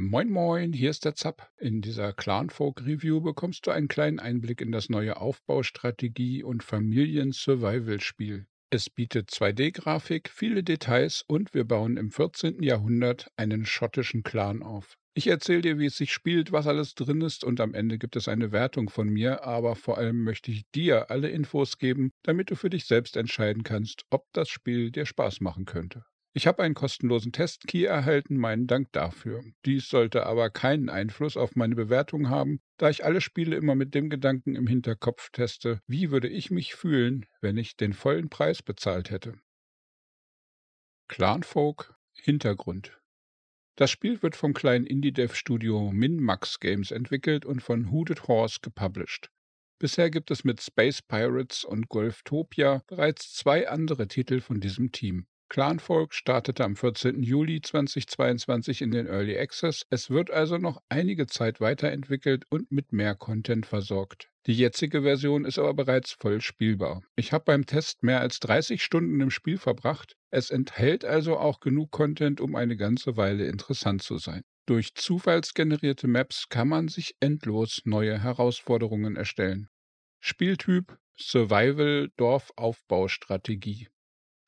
Moin Moin, hier ist der Zapp. In dieser Clanfolk Review bekommst du einen kleinen Einblick in das neue Aufbaustrategie- und Familien-Survival-Spiel. Es bietet 2D-Grafik, viele Details und wir bauen im 14. Jahrhundert einen schottischen Clan auf. Ich erzähle dir, wie es sich spielt, was alles drin ist und am Ende gibt es eine Wertung von mir, aber vor allem möchte ich dir alle Infos geben, damit du für dich selbst entscheiden kannst, ob das Spiel dir Spaß machen könnte. Ich habe einen kostenlosen Testkey erhalten, meinen Dank dafür. Dies sollte aber keinen Einfluss auf meine Bewertung haben, da ich alle Spiele immer mit dem Gedanken im Hinterkopf teste, wie würde ich mich fühlen, wenn ich den vollen Preis bezahlt hätte. Clanfolk Hintergrund Das Spiel wird vom kleinen Indie-Dev-Studio Minmax Games entwickelt und von Hooded Horse gepublished. Bisher gibt es mit Space Pirates und Golftopia bereits zwei andere Titel von diesem Team. Clanfolk startete am 14. Juli 2022 in den Early Access. Es wird also noch einige Zeit weiterentwickelt und mit mehr Content versorgt. Die jetzige Version ist aber bereits voll spielbar. Ich habe beim Test mehr als 30 Stunden im Spiel verbracht. Es enthält also auch genug Content, um eine ganze Weile interessant zu sein. Durch zufallsgenerierte Maps kann man sich endlos neue Herausforderungen erstellen. Spieltyp Survival Dorfaufbaustrategie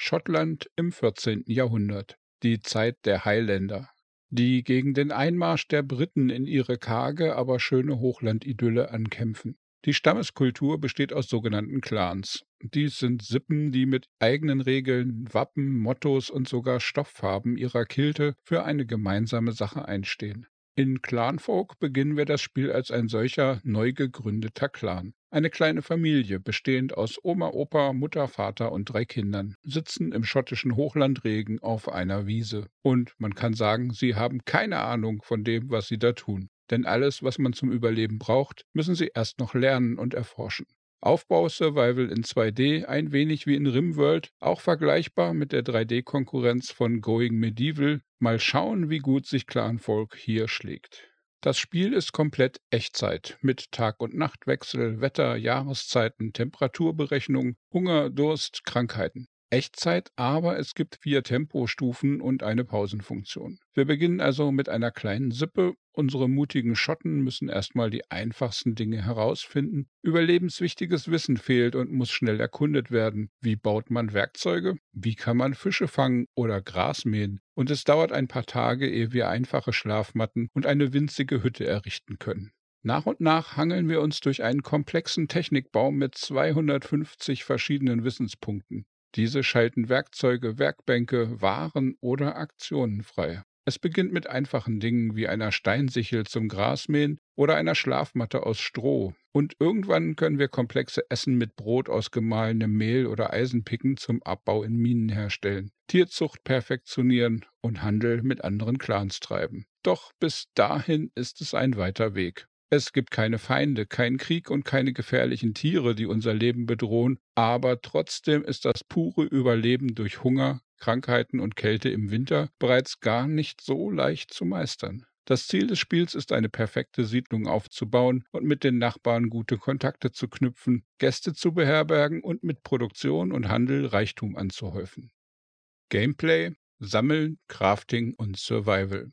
Schottland im 14. Jahrhundert, die Zeit der Highlander, die gegen den Einmarsch der Briten in ihre karge, aber schöne Hochlandidylle ankämpfen. Die Stammeskultur besteht aus sogenannten Clans. Dies sind Sippen, die mit eigenen Regeln, Wappen, Mottos und sogar Stofffarben ihrer Kilte für eine gemeinsame Sache einstehen. In Clanfolk beginnen wir das Spiel als ein solcher neu gegründeter Clan. Eine kleine Familie, bestehend aus Oma, Opa, Mutter, Vater und drei Kindern, sitzen im schottischen Hochlandregen auf einer Wiese. Und man kann sagen, sie haben keine Ahnung von dem, was sie da tun. Denn alles, was man zum Überleben braucht, müssen sie erst noch lernen und erforschen. Aufbau-Survival in 2D, ein wenig wie in Rimworld, auch vergleichbar mit der 3D-Konkurrenz von Going Medieval. Mal schauen, wie gut sich Clanfolk hier schlägt. Das Spiel ist komplett Echtzeit mit Tag- und Nachtwechsel, Wetter, Jahreszeiten, Temperaturberechnung, Hunger, Durst, Krankheiten. Echtzeit, aber es gibt vier Tempostufen und eine Pausenfunktion. Wir beginnen also mit einer kleinen Sippe. Unsere mutigen Schotten müssen erstmal die einfachsten Dinge herausfinden. Überlebenswichtiges Wissen fehlt und muss schnell erkundet werden. Wie baut man Werkzeuge? Wie kann man Fische fangen oder Gras mähen? Und es dauert ein paar Tage, ehe wir einfache Schlafmatten und eine winzige Hütte errichten können. Nach und nach hangeln wir uns durch einen komplexen Technikbaum mit 250 verschiedenen Wissenspunkten. Diese schalten Werkzeuge, Werkbänke, Waren oder Aktionen frei. Es beginnt mit einfachen Dingen wie einer Steinsichel zum Grasmähen oder einer Schlafmatte aus Stroh. Und irgendwann können wir komplexe Essen mit Brot aus gemahlenem Mehl oder Eisenpicken zum Abbau in Minen herstellen, Tierzucht perfektionieren und Handel mit anderen Clans treiben. Doch bis dahin ist es ein weiter Weg. Es gibt keine Feinde, keinen Krieg und keine gefährlichen Tiere, die unser Leben bedrohen, aber trotzdem ist das pure Überleben durch Hunger, Krankheiten und Kälte im Winter bereits gar nicht so leicht zu meistern. Das Ziel des Spiels ist eine perfekte Siedlung aufzubauen und mit den Nachbarn gute Kontakte zu knüpfen, Gäste zu beherbergen und mit Produktion und Handel Reichtum anzuhäufen. Gameplay, Sammeln, Crafting und Survival.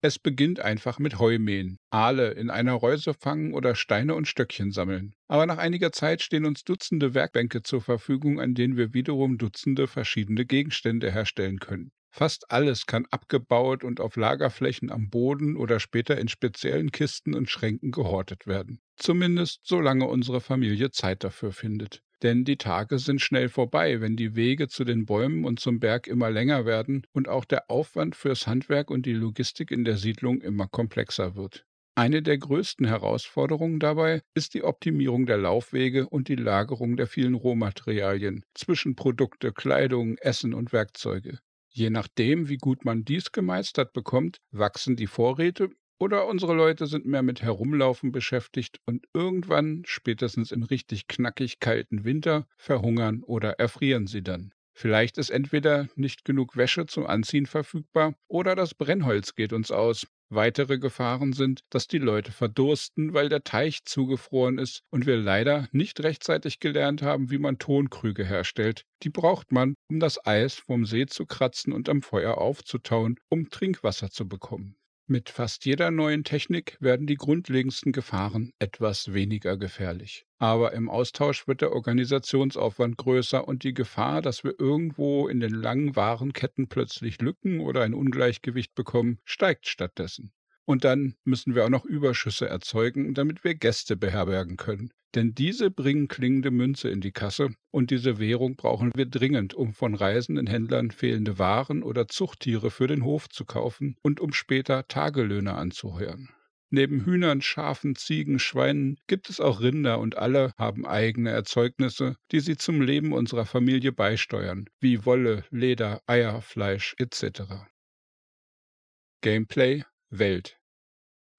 Es beginnt einfach mit Heumähen, Aale in einer Reuse fangen oder Steine und Stöckchen sammeln. Aber nach einiger Zeit stehen uns Dutzende Werkbänke zur Verfügung, an denen wir wiederum Dutzende verschiedene Gegenstände herstellen können. Fast alles kann abgebaut und auf Lagerflächen am Boden oder später in speziellen Kisten und Schränken gehortet werden. Zumindest solange unsere Familie Zeit dafür findet. Denn die Tage sind schnell vorbei, wenn die Wege zu den Bäumen und zum Berg immer länger werden und auch der Aufwand fürs Handwerk und die Logistik in der Siedlung immer komplexer wird. Eine der größten Herausforderungen dabei ist die Optimierung der Laufwege und die Lagerung der vielen Rohmaterialien, Zwischenprodukte, Kleidung, Essen und Werkzeuge. Je nachdem, wie gut man dies gemeistert bekommt, wachsen die Vorräte oder unsere Leute sind mehr mit Herumlaufen beschäftigt und irgendwann, spätestens im richtig knackig kalten Winter, verhungern oder erfrieren sie dann. Vielleicht ist entweder nicht genug Wäsche zum Anziehen verfügbar oder das Brennholz geht uns aus. Weitere Gefahren sind, dass die Leute verdursten, weil der Teich zugefroren ist und wir leider nicht rechtzeitig gelernt haben, wie man Tonkrüge herstellt. Die braucht man, um das Eis vom See zu kratzen und am Feuer aufzutauen, um Trinkwasser zu bekommen. Mit fast jeder neuen Technik werden die grundlegendsten Gefahren etwas weniger gefährlich. Aber im Austausch wird der Organisationsaufwand größer und die Gefahr, dass wir irgendwo in den langen Warenketten plötzlich Lücken oder ein Ungleichgewicht bekommen, steigt stattdessen. Und dann müssen wir auch noch Überschüsse erzeugen, damit wir Gäste beherbergen können. Denn diese bringen klingende Münze in die Kasse und diese Währung brauchen wir dringend, um von reisenden Händlern fehlende Waren oder Zuchttiere für den Hof zu kaufen und um später Tagelöhne anzuheuern. Neben Hühnern, Schafen, Ziegen, Schweinen gibt es auch Rinder und alle haben eigene Erzeugnisse, die sie zum Leben unserer Familie beisteuern, wie Wolle, Leder, Eier, Fleisch etc. Gameplay Welt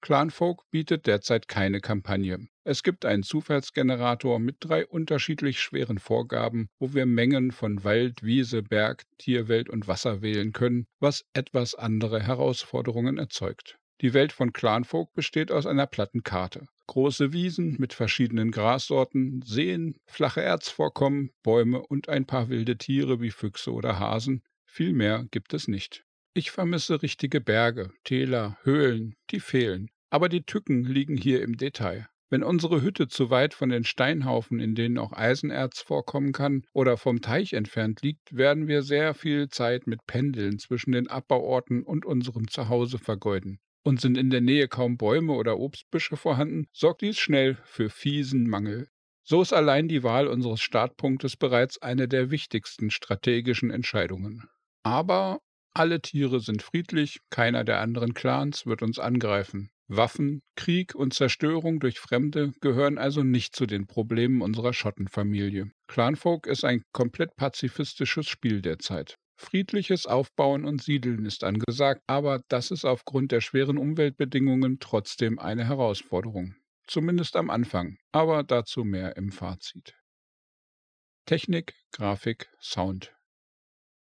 Clanfolk bietet derzeit keine Kampagne. Es gibt einen Zufallsgenerator mit drei unterschiedlich schweren Vorgaben, wo wir Mengen von Wald, Wiese, Berg, Tierwelt und Wasser wählen können, was etwas andere Herausforderungen erzeugt. Die Welt von Clanfolk besteht aus einer platten Karte. Große Wiesen mit verschiedenen Grassorten, Seen, flache Erzvorkommen, Bäume und ein paar wilde Tiere wie Füchse oder Hasen. Viel mehr gibt es nicht. Ich vermisse richtige Berge, Täler, Höhlen, die fehlen. Aber die Tücken liegen hier im Detail. Wenn unsere Hütte zu weit von den Steinhaufen, in denen auch Eisenerz vorkommen kann, oder vom Teich entfernt liegt, werden wir sehr viel Zeit mit Pendeln zwischen den Abbauorten und unserem Zuhause vergeuden. Und sind in der Nähe kaum Bäume oder Obstbüsche vorhanden, sorgt dies schnell für fiesen Mangel. So ist allein die Wahl unseres Startpunktes bereits eine der wichtigsten strategischen Entscheidungen. Aber alle Tiere sind friedlich, keiner der anderen Clans wird uns angreifen. Waffen, Krieg und Zerstörung durch Fremde gehören also nicht zu den Problemen unserer Schottenfamilie. Clanfolk ist ein komplett pazifistisches Spiel derzeit. Friedliches Aufbauen und Siedeln ist angesagt, aber das ist aufgrund der schweren Umweltbedingungen trotzdem eine Herausforderung. Zumindest am Anfang, aber dazu mehr im Fazit. Technik, Grafik, Sound.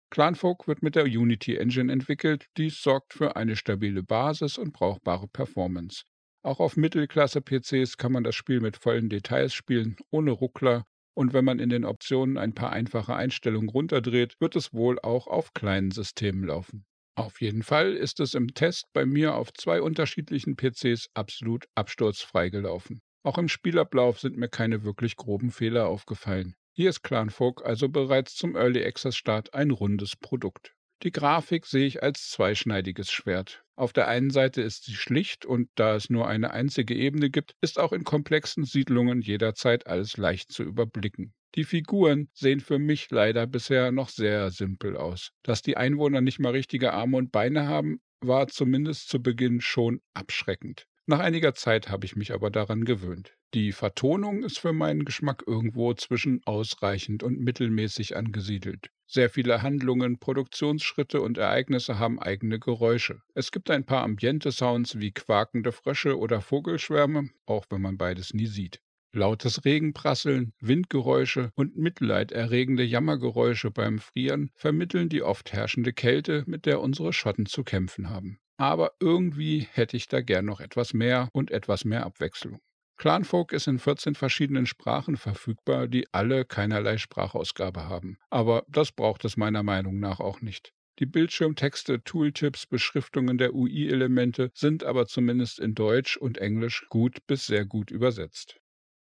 Clanfolk wird mit der Unity Engine entwickelt, dies sorgt für eine stabile Basis und brauchbare Performance. Auch auf Mittelklasse-PCs kann man das Spiel mit vollen Details spielen, ohne Ruckler, und wenn man in den Optionen ein paar einfache Einstellungen runterdreht, wird es wohl auch auf kleinen Systemen laufen. Auf jeden Fall ist es im Test bei mir auf zwei unterschiedlichen PCs absolut absturzfrei gelaufen. Auch im Spielablauf sind mir keine wirklich groben Fehler aufgefallen. Hier ist Clanfolk also bereits zum Early Access Start ein rundes Produkt. Die Grafik sehe ich als zweischneidiges Schwert. Auf der einen Seite ist sie schlicht und da es nur eine einzige Ebene gibt, ist auch in komplexen Siedlungen jederzeit alles leicht zu überblicken. Die Figuren sehen für mich leider bisher noch sehr simpel aus. Dass die Einwohner nicht mal richtige Arme und Beine haben, war zumindest zu Beginn schon abschreckend. Nach einiger Zeit habe ich mich aber daran gewöhnt. Die Vertonung ist für meinen Geschmack irgendwo zwischen ausreichend und mittelmäßig angesiedelt. Sehr viele Handlungen, Produktionsschritte und Ereignisse haben eigene Geräusche. Es gibt ein paar Ambiente-Sounds wie quakende Frösche oder Vogelschwärme, auch wenn man beides nie sieht. Lautes Regenprasseln, Windgeräusche und mitleiderregende Jammergeräusche beim Frieren vermitteln die oft herrschende Kälte, mit der unsere Schotten zu kämpfen haben. Aber irgendwie hätte ich da gern noch etwas mehr und etwas mehr Abwechslung. Clanfolk ist in 14 verschiedenen Sprachen verfügbar, die alle keinerlei Sprachausgabe haben. Aber das braucht es meiner Meinung nach auch nicht. Die Bildschirmtexte, Tooltips, Beschriftungen der UI-Elemente sind aber zumindest in Deutsch und Englisch gut bis sehr gut übersetzt.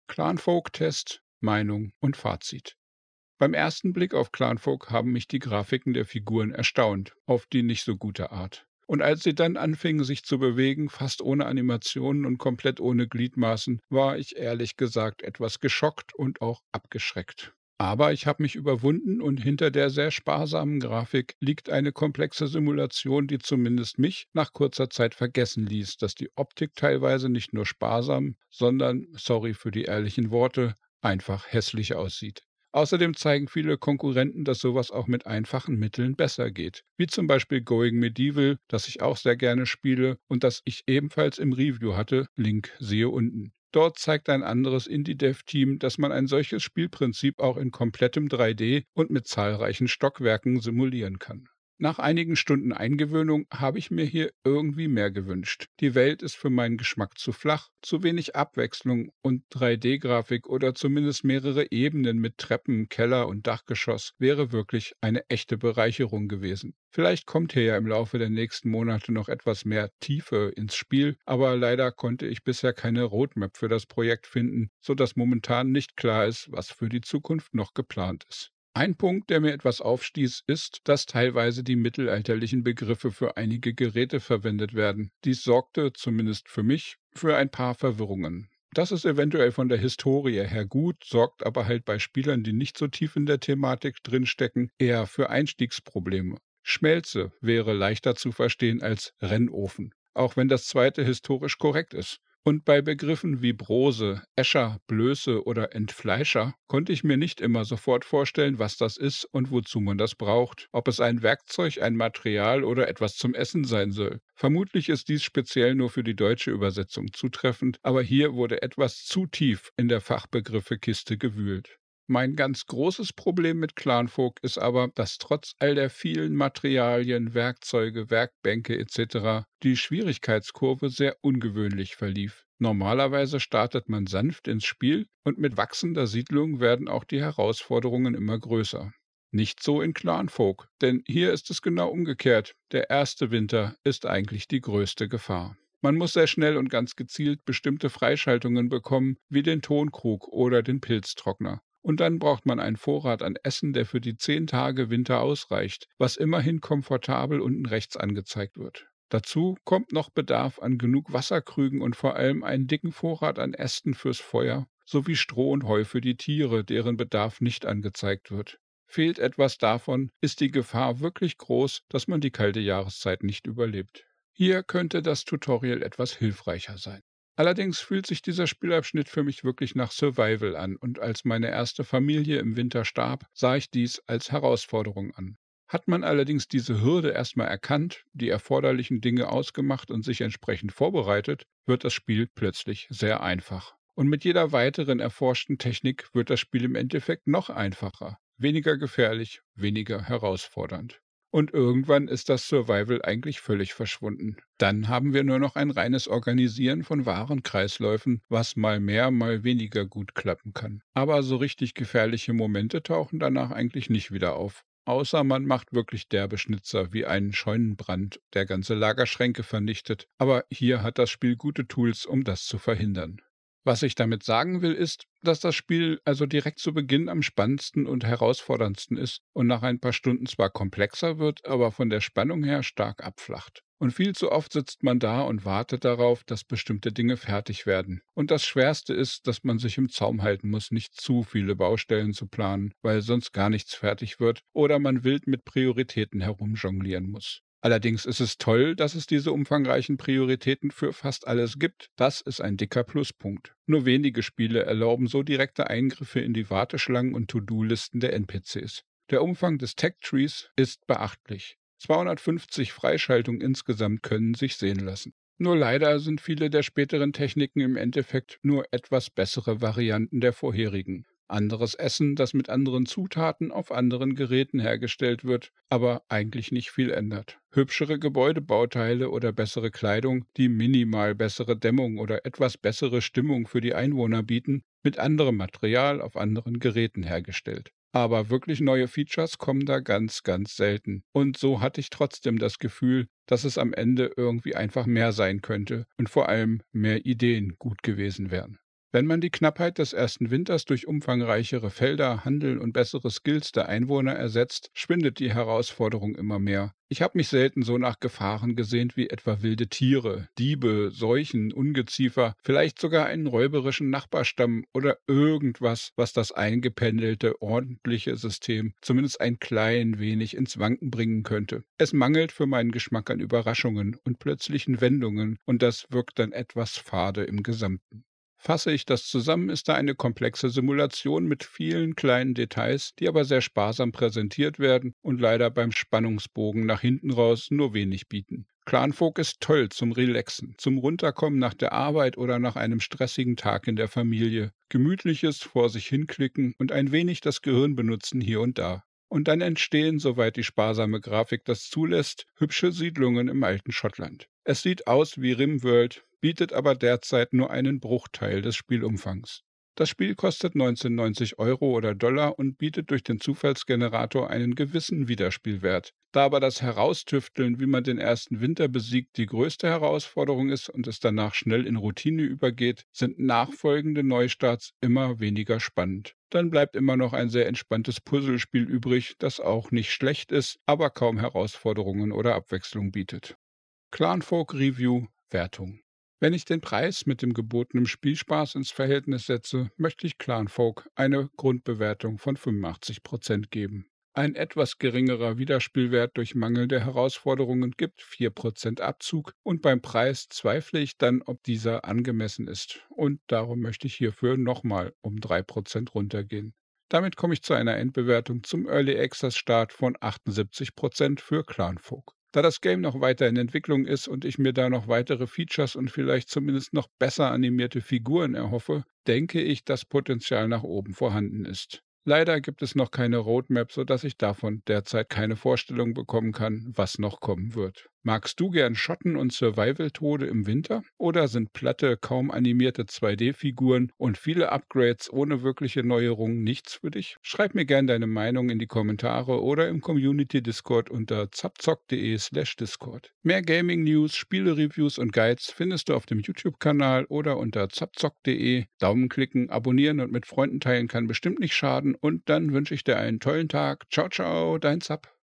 Clanfolk-Test, Meinung und Fazit. Beim ersten Blick auf Clanfolk haben mich die Grafiken der Figuren erstaunt, auf die nicht so gute Art. Und als sie dann anfingen, sich zu bewegen, fast ohne Animationen und komplett ohne Gliedmaßen, war ich ehrlich gesagt etwas geschockt und auch abgeschreckt. Aber ich habe mich überwunden und hinter der sehr sparsamen Grafik liegt eine komplexe Simulation, die zumindest mich nach kurzer Zeit vergessen ließ, dass die Optik teilweise nicht nur sparsam, sondern, sorry für die ehrlichen Worte, einfach hässlich aussieht. Außerdem zeigen viele Konkurrenten, dass sowas auch mit einfachen Mitteln besser geht, wie zum Beispiel Going Medieval, das ich auch sehr gerne spiele und das ich ebenfalls im Review hatte, Link siehe unten. Dort zeigt ein anderes Indie-Dev-Team, dass man ein solches Spielprinzip auch in komplettem 3D und mit zahlreichen Stockwerken simulieren kann. Nach einigen Stunden Eingewöhnung habe ich mir hier irgendwie mehr gewünscht. Die Welt ist für meinen Geschmack zu flach, zu wenig Abwechslung und 3D-Grafik oder zumindest mehrere Ebenen mit Treppen, Keller und Dachgeschoss wäre wirklich eine echte Bereicherung gewesen. Vielleicht kommt hier ja im Laufe der nächsten Monate noch etwas mehr Tiefe ins Spiel, aber leider konnte ich bisher keine Roadmap für das Projekt finden, sodass momentan nicht klar ist, was für die Zukunft noch geplant ist. Ein Punkt, der mir etwas aufstieß, ist, dass teilweise die mittelalterlichen Begriffe für einige Geräte verwendet werden. Dies sorgte, zumindest für mich, für ein paar Verwirrungen. Das ist eventuell von der Historie her gut, sorgt aber halt bei Spielern, die nicht so tief in der Thematik drinstecken, eher für Einstiegsprobleme. Schmelze wäre leichter zu verstehen als Rennofen, auch wenn das zweite historisch korrekt ist. Und bei Begriffen wie Brose, Escher, Blöße oder Entfleischer konnte ich mir nicht immer sofort vorstellen, was das ist und wozu man das braucht, ob es ein Werkzeug, ein Material oder etwas zum Essen sein soll. Vermutlich ist dies speziell nur für die deutsche Übersetzung zutreffend, aber hier wurde etwas zu tief in der Fachbegriffekiste gewühlt. Mein ganz großes Problem mit Clanfolk ist aber, dass trotz all der vielen Materialien, Werkzeuge, Werkbänke etc. die Schwierigkeitskurve sehr ungewöhnlich verlief. Normalerweise startet man sanft ins Spiel und mit wachsender Siedlung werden auch die Herausforderungen immer größer. Nicht so in Clanfolk, denn hier ist es genau umgekehrt. Der erste Winter ist eigentlich die größte Gefahr. Man muss sehr schnell und ganz gezielt bestimmte Freischaltungen bekommen, wie den Tonkrug oder den Pilztrockner. Und dann braucht man einen Vorrat an Essen, der für die zehn Tage Winter ausreicht, was immerhin komfortabel unten rechts angezeigt wird. Dazu kommt noch Bedarf an genug Wasserkrügen und vor allem einen dicken Vorrat an Ästen fürs Feuer, sowie Stroh und Heu für die Tiere, deren Bedarf nicht angezeigt wird. Fehlt etwas davon, ist die Gefahr wirklich groß, dass man die kalte Jahreszeit nicht überlebt. Hier könnte das Tutorial etwas hilfreicher sein. Allerdings fühlt sich dieser Spielabschnitt für mich wirklich nach Survival an und als meine erste Familie im Winter starb, sah ich dies als Herausforderung an. Hat man allerdings diese Hürde erstmal erkannt, die erforderlichen Dinge ausgemacht und sich entsprechend vorbereitet, wird das Spiel plötzlich sehr einfach. Und mit jeder weiteren erforschten Technik wird das Spiel im Endeffekt noch einfacher, weniger gefährlich, weniger herausfordernd. Und irgendwann ist das Survival eigentlich völlig verschwunden. Dann haben wir nur noch ein reines Organisieren von Warenkreisläufen, was mal mehr, mal weniger gut klappen kann. Aber so richtig gefährliche Momente tauchen danach eigentlich nicht wieder auf. Außer man macht wirklich derbe Schnitzer wie einen Scheunenbrand, der ganze Lagerschränke vernichtet. Aber hier hat das Spiel gute Tools, um das zu verhindern. Was ich damit sagen will, ist, dass das Spiel also direkt zu Beginn am spannendsten und herausforderndsten ist und nach ein paar Stunden zwar komplexer wird, aber von der Spannung her stark abflacht. Und viel zu oft sitzt man da und wartet darauf, dass bestimmte Dinge fertig werden. Und das Schwerste ist, dass man sich im Zaum halten muss, nicht zu viele Baustellen zu planen, weil sonst gar nichts fertig wird oder man wild mit Prioritäten herumjonglieren muss. Allerdings ist es toll, dass es diese umfangreichen Prioritäten für fast alles gibt. Das ist ein dicker Pluspunkt. Nur wenige Spiele erlauben so direkte Eingriffe in die Warteschlangen und To-Do-Listen der NPCs. Der Umfang des Tech-Trees ist beachtlich. 250 Freischaltungen insgesamt können sich sehen lassen. Nur leider sind viele der späteren Techniken im Endeffekt nur etwas bessere Varianten der vorherigen anderes Essen, das mit anderen Zutaten auf anderen Geräten hergestellt wird, aber eigentlich nicht viel ändert. Hübschere Gebäudebauteile oder bessere Kleidung, die minimal bessere Dämmung oder etwas bessere Stimmung für die Einwohner bieten, mit anderem Material auf anderen Geräten hergestellt. Aber wirklich neue Features kommen da ganz, ganz selten. Und so hatte ich trotzdem das Gefühl, dass es am Ende irgendwie einfach mehr sein könnte und vor allem mehr Ideen gut gewesen wären. Wenn man die Knappheit des ersten Winters durch umfangreichere Felder, Handel und bessere Skills der Einwohner ersetzt, schwindet die Herausforderung immer mehr. Ich habe mich selten so nach Gefahren gesehnt wie etwa wilde Tiere, Diebe, Seuchen, Ungeziefer, vielleicht sogar einen räuberischen Nachbarstamm oder irgendwas, was das eingependelte, ordentliche System zumindest ein klein wenig ins Wanken bringen könnte. Es mangelt für meinen Geschmack an Überraschungen und plötzlichen Wendungen und das wirkt dann etwas fade im Gesamten. Fasse ich das zusammen, ist da eine komplexe Simulation mit vielen kleinen Details, die aber sehr sparsam präsentiert werden und leider beim Spannungsbogen nach hinten raus nur wenig bieten. Clanfolk ist toll zum Relaxen, zum Runterkommen nach der Arbeit oder nach einem stressigen Tag in der Familie. Gemütliches vor sich hinklicken und ein wenig das Gehirn benutzen hier und da. Und dann entstehen, soweit die sparsame Grafik das zulässt, hübsche Siedlungen im alten Schottland. Es sieht aus wie Rimworld, bietet aber derzeit nur einen Bruchteil des Spielumfangs. Das Spiel kostet 1990 Euro oder Dollar und bietet durch den Zufallsgenerator einen gewissen Wiederspielwert. Da aber das Heraustüfteln, wie man den ersten Winter besiegt, die größte Herausforderung ist und es danach schnell in Routine übergeht, sind nachfolgende Neustarts immer weniger spannend. Dann bleibt immer noch ein sehr entspanntes Puzzlespiel übrig, das auch nicht schlecht ist, aber kaum Herausforderungen oder Abwechslung bietet. Clanfolk Review Wertung wenn ich den Preis mit dem gebotenen Spielspaß ins Verhältnis setze, möchte ich Clanfolk eine Grundbewertung von 85% geben. Ein etwas geringerer Wiederspielwert durch mangelnde Herausforderungen gibt 4% Abzug und beim Preis zweifle ich dann, ob dieser angemessen ist und darum möchte ich hierfür nochmal um 3% runtergehen. Damit komme ich zu einer Endbewertung zum Early Access Start von 78% für Clanfolk. Da das Game noch weiter in Entwicklung ist und ich mir da noch weitere Features und vielleicht zumindest noch besser animierte Figuren erhoffe, denke ich, dass Potenzial nach oben vorhanden ist. Leider gibt es noch keine Roadmap, sodass ich davon derzeit keine Vorstellung bekommen kann, was noch kommen wird. Magst du gern Schotten und Survival-Tode im Winter? Oder sind platte, kaum animierte 2D-Figuren und viele Upgrades ohne wirkliche Neuerungen nichts für dich? Schreib mir gern deine Meinung in die Kommentare oder im Community-Discord unter zapzock.de slash Discord. Mehr Gaming-News, Spiele-Reviews und Guides findest du auf dem YouTube-Kanal oder unter zapzock.de. Daumen klicken, abonnieren und mit Freunden teilen kann bestimmt nicht schaden und dann wünsche ich dir einen tollen Tag. Ciao, ciao, dein Zap.